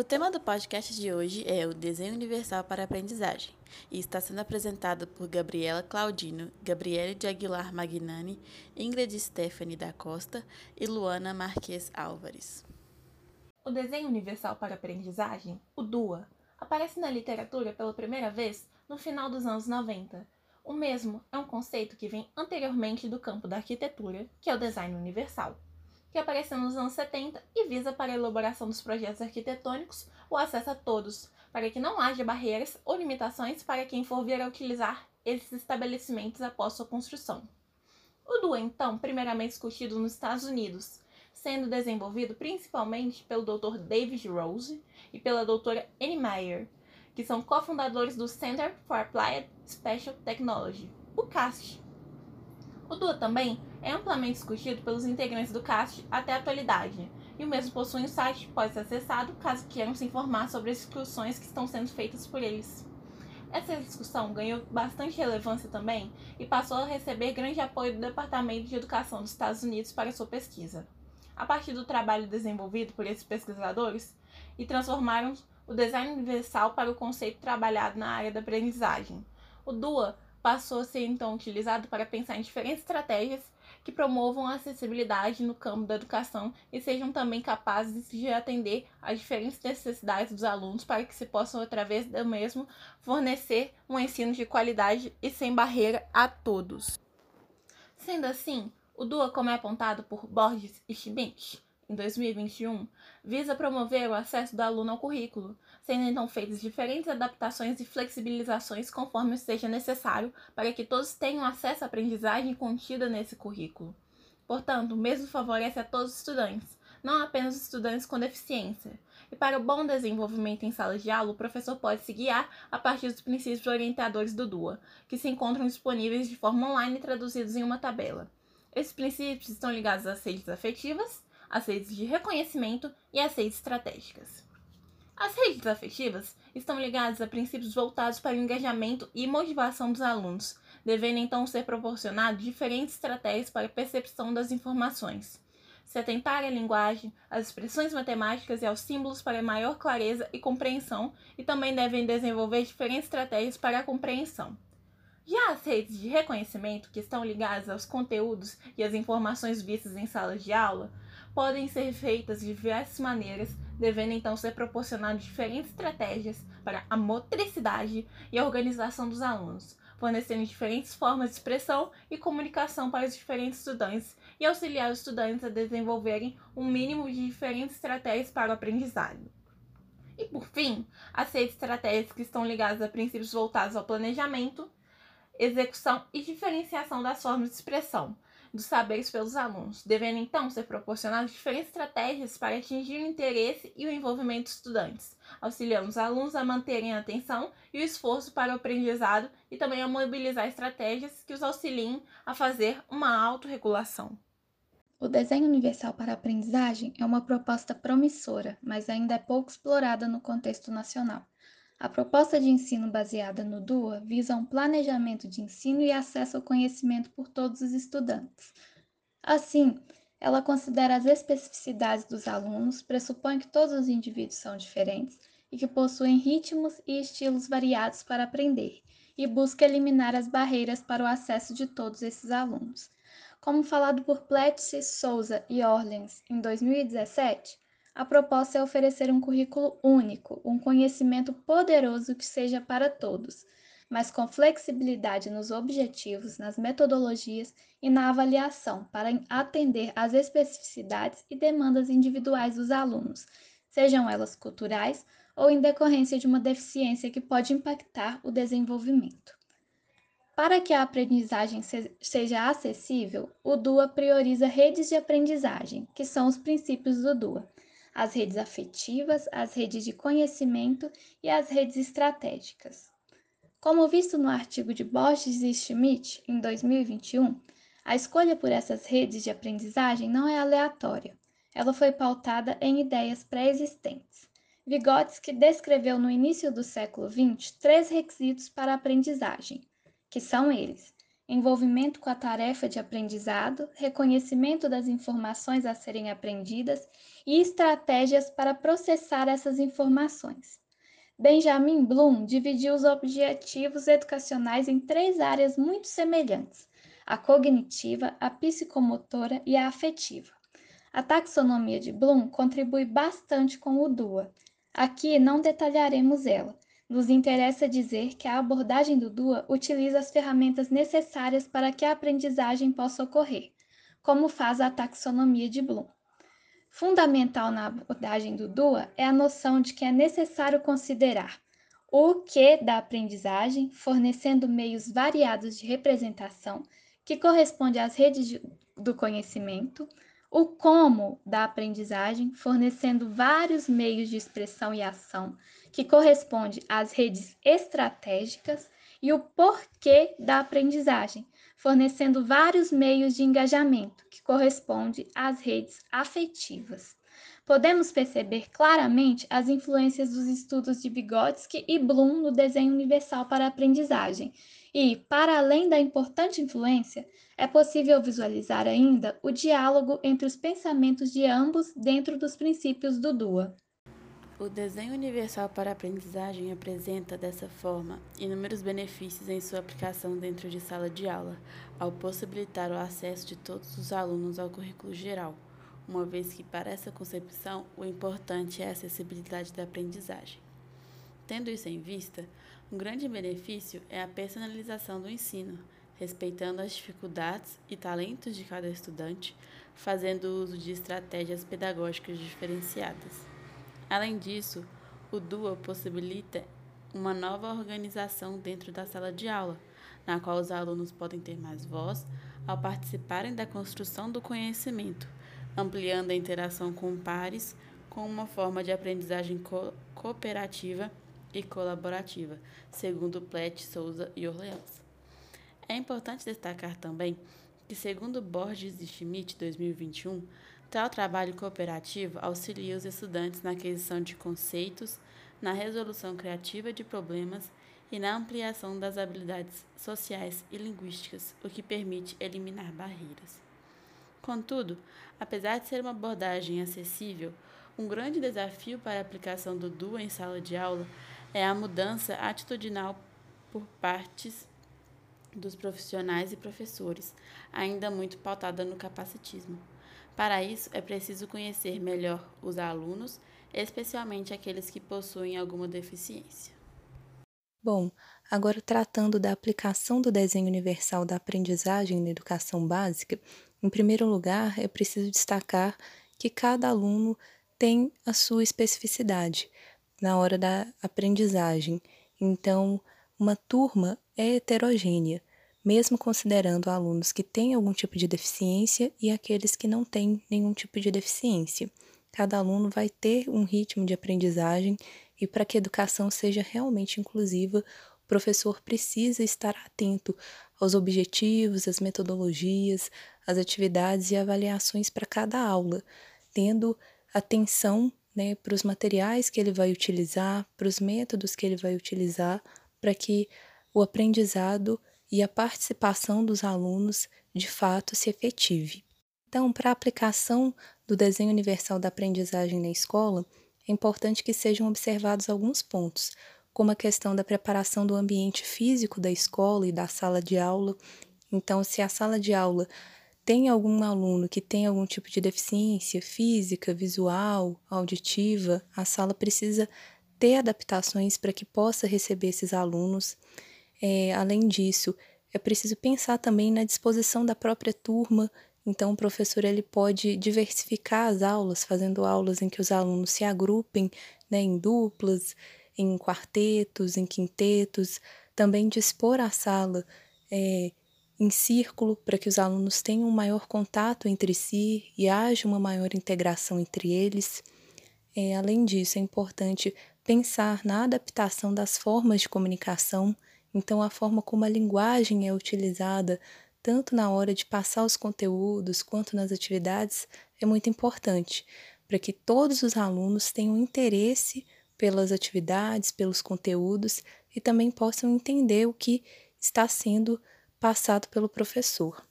O tema do podcast de hoje é o Desenho Universal para Aprendizagem e está sendo apresentado por Gabriela Claudino, Gabriele de Aguilar Magnani, Ingrid Stephanie da Costa e Luana Marques Álvares. O Desenho Universal para Aprendizagem, o DUA, aparece na literatura pela primeira vez no final dos anos 90. O mesmo é um conceito que vem anteriormente do campo da arquitetura, que é o design universal que apareceu nos anos 70 e visa para a elaboração dos projetos arquitetônicos o acesso a todos, para que não haja barreiras ou limitações para quem for vir a utilizar esses estabelecimentos após sua construção. O DUA, então, primeiramente discutido nos Estados Unidos, sendo desenvolvido principalmente pelo Dr. David Rose e pela doutora Annie Meyer, que são cofundadores do Center for Applied Special Technology, o CAST. O DUA também é amplamente discutido pelos integrantes do CAST até a atualidade, e o mesmo possui um site que pode ser acessado caso queiram se informar sobre as discussões que estão sendo feitas por eles. Essa discussão ganhou bastante relevância também e passou a receber grande apoio do Departamento de Educação dos Estados Unidos para sua pesquisa. A partir do trabalho desenvolvido por esses pesquisadores, e transformaram o design universal para o conceito trabalhado na área da aprendizagem. O DUA passou a ser então utilizado para pensar em diferentes estratégias que promovam a acessibilidade no campo da educação e sejam também capazes de atender às diferentes necessidades dos alunos para que se possam, através do mesmo, fornecer um ensino de qualidade e sem barreira a todos. Sendo assim, o DUA, como é apontado por Borges e Schmidt, em 2021, visa promover o acesso do aluno ao currículo, sendo então feitas diferentes adaptações e flexibilizações conforme seja necessário para que todos tenham acesso à aprendizagem contida nesse currículo. Portanto, o mesmo favorece a todos os estudantes, não apenas os estudantes com deficiência. E para o bom desenvolvimento em sala de aula, o professor pode se guiar a partir dos princípios orientadores do DUA, que se encontram disponíveis de forma online traduzidos em uma tabela. Esses princípios estão ligados às redes afetivas, às redes de reconhecimento e às redes estratégicas. As redes afetivas estão ligadas a princípios voltados para o engajamento e motivação dos alunos, devendo então ser proporcionados diferentes estratégias para a percepção das informações. Se atentar à linguagem, às expressões matemáticas e aos símbolos para maior clareza e compreensão, e também devem desenvolver diferentes estratégias para a compreensão. Já as redes de reconhecimento, que estão ligadas aos conteúdos e às informações vistas em salas de aula, podem ser feitas de diversas maneiras, devendo então ser proporcionadas diferentes estratégias para a motricidade e a organização dos alunos, fornecendo diferentes formas de expressão e comunicação para os diferentes estudantes e auxiliar os estudantes a desenvolverem um mínimo de diferentes estratégias para o aprendizado. E por fim, as redes estratégicas que estão ligadas a princípios voltados ao planejamento, execução e diferenciação das formas de expressão, dos saberes pelos alunos, devendo então ser proporcionadas diferentes estratégias para atingir o interesse e o envolvimento dos estudantes, auxiliando os alunos a manterem a atenção e o esforço para o aprendizado e também a mobilizar estratégias que os auxiliem a fazer uma autorregulação. O desenho universal para a aprendizagem é uma proposta promissora, mas ainda é pouco explorada no contexto nacional. A proposta de ensino baseada no DUA visa um planejamento de ensino e acesso ao conhecimento por todos os estudantes. Assim, ela considera as especificidades dos alunos, pressupõe que todos os indivíduos são diferentes e que possuem ritmos e estilos variados para aprender, e busca eliminar as barreiras para o acesso de todos esses alunos. Como falado por Pletsi, Souza e Orlens em 2017, a proposta é oferecer um currículo único, um conhecimento poderoso que seja para todos, mas com flexibilidade nos objetivos, nas metodologias e na avaliação, para atender às especificidades e demandas individuais dos alunos, sejam elas culturais ou em decorrência de uma deficiência que pode impactar o desenvolvimento. Para que a aprendizagem seja acessível, o DUA prioriza redes de aprendizagem, que são os princípios do DUA as redes afetivas, as redes de conhecimento e as redes estratégicas. Como visto no artigo de Borges e Schmidt, em 2021, a escolha por essas redes de aprendizagem não é aleatória. Ela foi pautada em ideias pré-existentes. Vygotsky descreveu no início do século XX três requisitos para a aprendizagem, que são eles: envolvimento com a tarefa de aprendizado, reconhecimento das informações a serem aprendidas e estratégias para processar essas informações. Benjamin Bloom dividiu os objetivos educacionais em três áreas muito semelhantes: a cognitiva, a psicomotora e a afetiva. A taxonomia de Bloom contribui bastante com o DUA. Aqui não detalharemos ela, nos interessa dizer que a abordagem do DUA utiliza as ferramentas necessárias para que a aprendizagem possa ocorrer, como faz a taxonomia de Bloom. Fundamental na abordagem do DUA é a noção de que é necessário considerar o que da aprendizagem, fornecendo meios variados de representação que corresponde às redes do conhecimento, o como da aprendizagem, fornecendo vários meios de expressão e ação que corresponde às redes estratégicas, e o porquê da aprendizagem, fornecendo vários meios de engajamento, que corresponde às redes afetivas. Podemos perceber claramente as influências dos estudos de Vygotsky e Bloom no desenho universal para a aprendizagem. E, para além da importante influência, é possível visualizar ainda o diálogo entre os pensamentos de ambos dentro dos princípios do DUA. O desenho universal para aprendizagem apresenta, dessa forma, inúmeros benefícios em sua aplicação dentro de sala de aula, ao possibilitar o acesso de todos os alunos ao currículo geral, uma vez que, para essa concepção, o importante é a acessibilidade da aprendizagem. Tendo isso em vista, um grande benefício é a personalização do ensino, respeitando as dificuldades e talentos de cada estudante, fazendo uso de estratégias pedagógicas diferenciadas. Além disso, o DUA possibilita uma nova organização dentro da sala de aula, na qual os alunos podem ter mais voz ao participarem da construção do conhecimento, ampliando a interação com pares com uma forma de aprendizagem co cooperativa e colaborativa, segundo Plet, Souza e Orleans. É importante destacar também que, segundo Borges e Schmidt 2021, Tal trabalho cooperativo auxilia os estudantes na aquisição de conceitos, na resolução criativa de problemas e na ampliação das habilidades sociais e linguísticas, o que permite eliminar barreiras. Contudo, apesar de ser uma abordagem acessível, um grande desafio para a aplicação do DUA em sala de aula é a mudança atitudinal por partes dos profissionais e professores, ainda muito pautada no capacitismo. Para isso, é preciso conhecer melhor os alunos, especialmente aqueles que possuem alguma deficiência. Bom, agora tratando da aplicação do desenho universal da aprendizagem na educação básica, em primeiro lugar, é preciso destacar que cada aluno tem a sua especificidade na hora da aprendizagem. Então, uma turma é heterogênea mesmo considerando alunos que têm algum tipo de deficiência e aqueles que não têm nenhum tipo de deficiência. Cada aluno vai ter um ritmo de aprendizagem e para que a educação seja realmente inclusiva, o professor precisa estar atento aos objetivos, às metodologias, às atividades e avaliações para cada aula, tendo atenção né, para os materiais que ele vai utilizar, para os métodos que ele vai utilizar, para que o aprendizado e a participação dos alunos de fato se efetive. Então, para a aplicação do desenho universal da aprendizagem na escola, é importante que sejam observados alguns pontos, como a questão da preparação do ambiente físico da escola e da sala de aula. Então, se a sala de aula tem algum aluno que tem algum tipo de deficiência física, visual, auditiva, a sala precisa ter adaptações para que possa receber esses alunos. É, além disso, é preciso pensar também na disposição da própria turma. Então, o professor ele pode diversificar as aulas, fazendo aulas em que os alunos se agrupem né, em duplas, em quartetos, em quintetos. Também dispor a sala é, em círculo para que os alunos tenham um maior contato entre si e haja uma maior integração entre eles. É, além disso, é importante pensar na adaptação das formas de comunicação então, a forma como a linguagem é utilizada, tanto na hora de passar os conteúdos quanto nas atividades, é muito importante para que todos os alunos tenham interesse pelas atividades, pelos conteúdos e também possam entender o que está sendo passado pelo professor.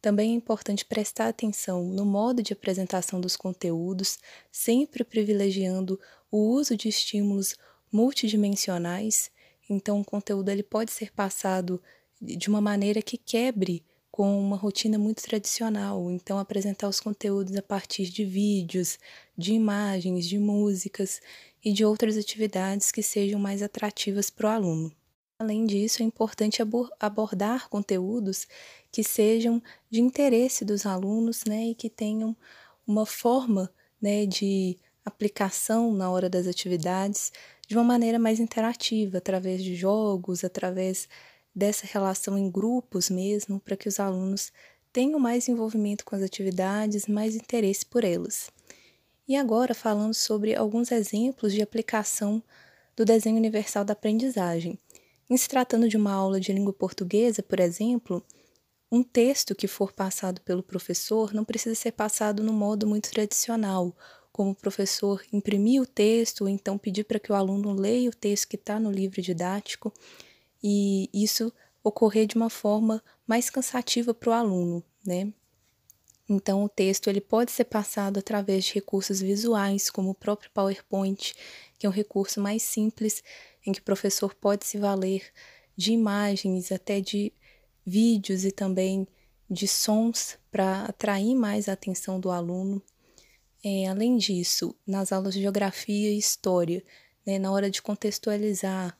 Também é importante prestar atenção no modo de apresentação dos conteúdos, sempre privilegiando o uso de estímulos multidimensionais. Então, o conteúdo ele pode ser passado de uma maneira que quebre com uma rotina muito tradicional. Então, apresentar os conteúdos a partir de vídeos, de imagens, de músicas e de outras atividades que sejam mais atrativas para o aluno. Além disso, é importante abordar conteúdos que sejam de interesse dos alunos né, e que tenham uma forma né, de aplicação na hora das atividades de uma maneira mais interativa, através de jogos, através dessa relação em grupos mesmo, para que os alunos tenham mais envolvimento com as atividades, mais interesse por elas. E agora falando sobre alguns exemplos de aplicação do desenho universal da aprendizagem. Em se tratando de uma aula de língua portuguesa, por exemplo, um texto que for passado pelo professor não precisa ser passado no modo muito tradicional, como o professor imprimir o texto ou então pedir para que o aluno leia o texto que está no livro didático e isso ocorrer de uma forma mais cansativa para o aluno, né? Então, o texto ele pode ser passado através de recursos visuais, como o próprio PowerPoint, que é um recurso mais simples em que o professor pode se valer de imagens, até de vídeos e também de sons para atrair mais a atenção do aluno. É, além disso, nas aulas de geografia e história, né, na hora de contextualizar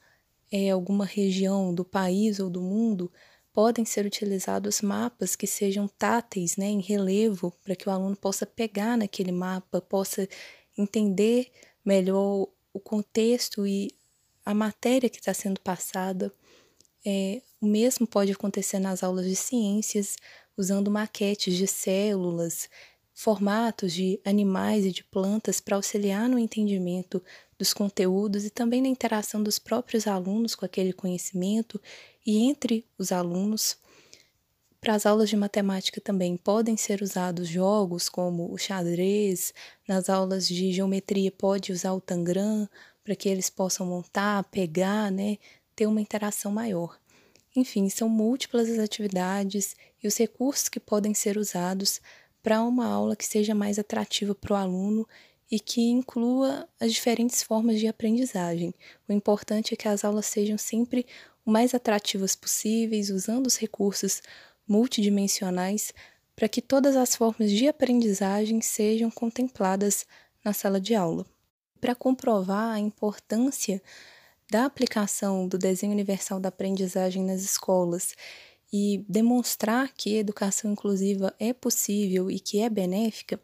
é, alguma região do país ou do mundo, podem ser utilizados mapas que sejam táteis, né, em relevo, para que o aluno possa pegar naquele mapa, possa entender melhor o contexto e a matéria que está sendo passada. É, o mesmo pode acontecer nas aulas de ciências, usando maquetes de células, formatos de animais e de plantas para auxiliar no entendimento dos conteúdos e também na interação dos próprios alunos com aquele conhecimento e entre os alunos. Para as aulas de matemática também podem ser usados jogos como o xadrez, nas aulas de geometria pode usar o tangram para que eles possam montar, pegar, né, ter uma interação maior. Enfim, são múltiplas as atividades e os recursos que podem ser usados para uma aula que seja mais atrativa para o aluno e que inclua as diferentes formas de aprendizagem. O importante é que as aulas sejam sempre o mais atrativas possíveis, usando os recursos multidimensionais para que todas as formas de aprendizagem sejam contempladas na sala de aula. Para comprovar a importância da aplicação do desenho universal da aprendizagem nas escolas e demonstrar que educação inclusiva é possível e que é benéfica,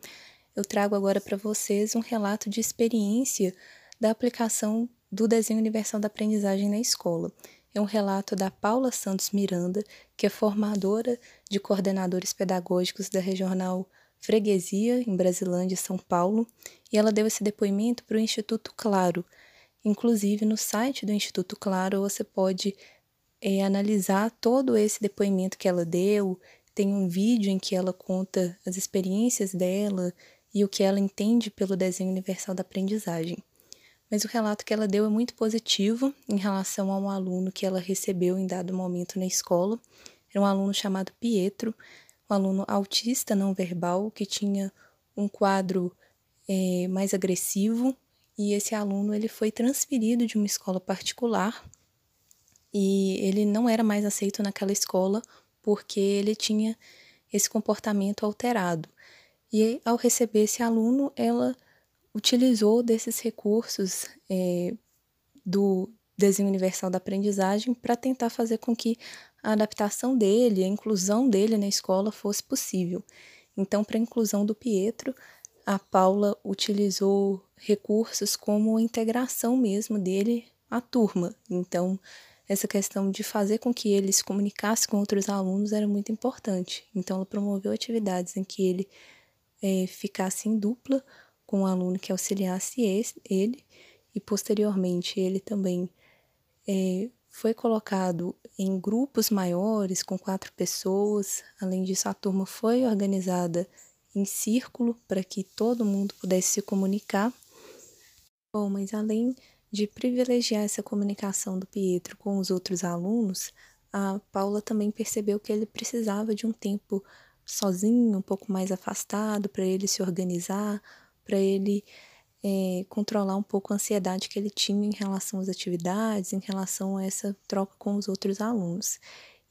eu trago agora para vocês um relato de experiência da aplicação do desenho universal da aprendizagem na escola. É um relato da Paula Santos Miranda, que é formadora de coordenadores pedagógicos da Regional Freguesia, em Brasilândia, São Paulo, e ela deu esse depoimento para o Instituto Claro, Inclusive, no site do Instituto Claro, você pode é, analisar todo esse depoimento que ela deu. Tem um vídeo em que ela conta as experiências dela e o que ela entende pelo desenho universal da aprendizagem. Mas o relato que ela deu é muito positivo em relação a um aluno que ela recebeu em dado momento na escola. Era um aluno chamado Pietro, um aluno autista não verbal que tinha um quadro é, mais agressivo e esse aluno ele foi transferido de uma escola particular e ele não era mais aceito naquela escola porque ele tinha esse comportamento alterado. E ao receber esse aluno, ela utilizou desses recursos é, do desenho universal da aprendizagem para tentar fazer com que a adaptação dele, a inclusão dele na escola fosse possível. Então, para a inclusão do Pietro, a Paula utilizou recursos como a integração mesmo dele à turma. Então, essa questão de fazer com que ele se comunicasse com outros alunos era muito importante. Então, ela promoveu atividades em que ele é, ficasse em dupla com o aluno que auxiliasse ele, e posteriormente ele também é, foi colocado em grupos maiores, com quatro pessoas. Além disso, a turma foi organizada em círculo para que todo mundo pudesse se comunicar. Bom, mas além de privilegiar essa comunicação do Pietro com os outros alunos, a Paula também percebeu que ele precisava de um tempo sozinho, um pouco mais afastado, para ele se organizar, para ele é, controlar um pouco a ansiedade que ele tinha em relação às atividades, em relação a essa troca com os outros alunos.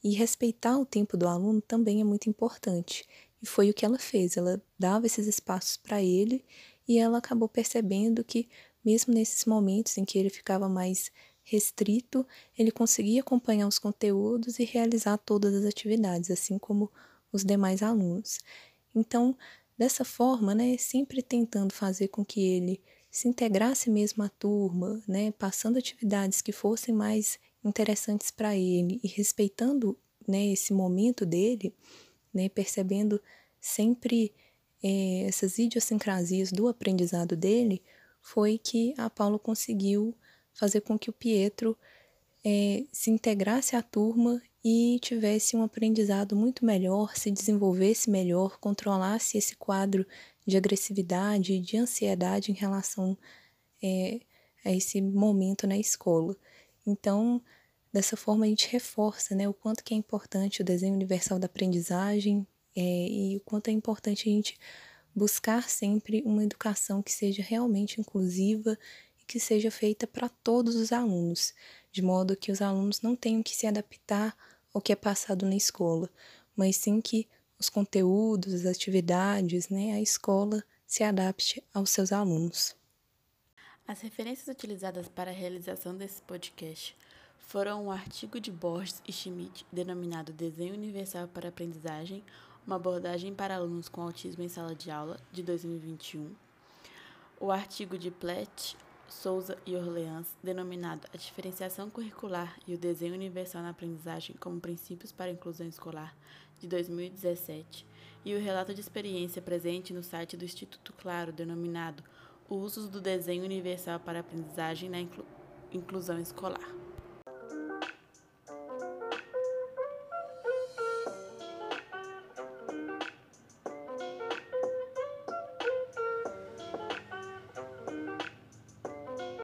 E respeitar o tempo do aluno também é muito importante. E foi o que ela fez. Ela dava esses espaços para ele e ela acabou percebendo que, mesmo nesses momentos em que ele ficava mais restrito, ele conseguia acompanhar os conteúdos e realizar todas as atividades, assim como os demais alunos. Então, dessa forma, né, sempre tentando fazer com que ele se integrasse mesmo à turma, né, passando atividades que fossem mais interessantes para ele e respeitando né, esse momento dele, né, percebendo sempre é, essas idiosincrasias do aprendizado dele, foi que a Paulo conseguiu fazer com que o Pietro é, se integrasse à turma e tivesse um aprendizado muito melhor, se desenvolvesse melhor, controlasse esse quadro de agressividade de ansiedade em relação é, a esse momento na escola. Então, dessa forma a gente reforça né, o quanto que é importante o desenho universal da aprendizagem, é, e o quanto é importante a gente buscar sempre uma educação que seja realmente inclusiva e que seja feita para todos os alunos, de modo que os alunos não tenham que se adaptar ao que é passado na escola, mas sim que os conteúdos, as atividades, né, a escola se adapte aos seus alunos. As referências utilizadas para a realização desse podcast foram um artigo de Borges e Schmidt denominado Desenho Universal para Aprendizagem, uma abordagem para alunos com autismo em sala de aula, de 2021. O artigo de Platt, Souza e Orleans, denominado A Diferenciação Curricular e o Desenho Universal na Aprendizagem como Princípios para a Inclusão Escolar, de 2017, e o relato de experiência presente no site do Instituto Claro, denominado Usos do Desenho Universal para a Aprendizagem na Inclu Inclusão Escolar.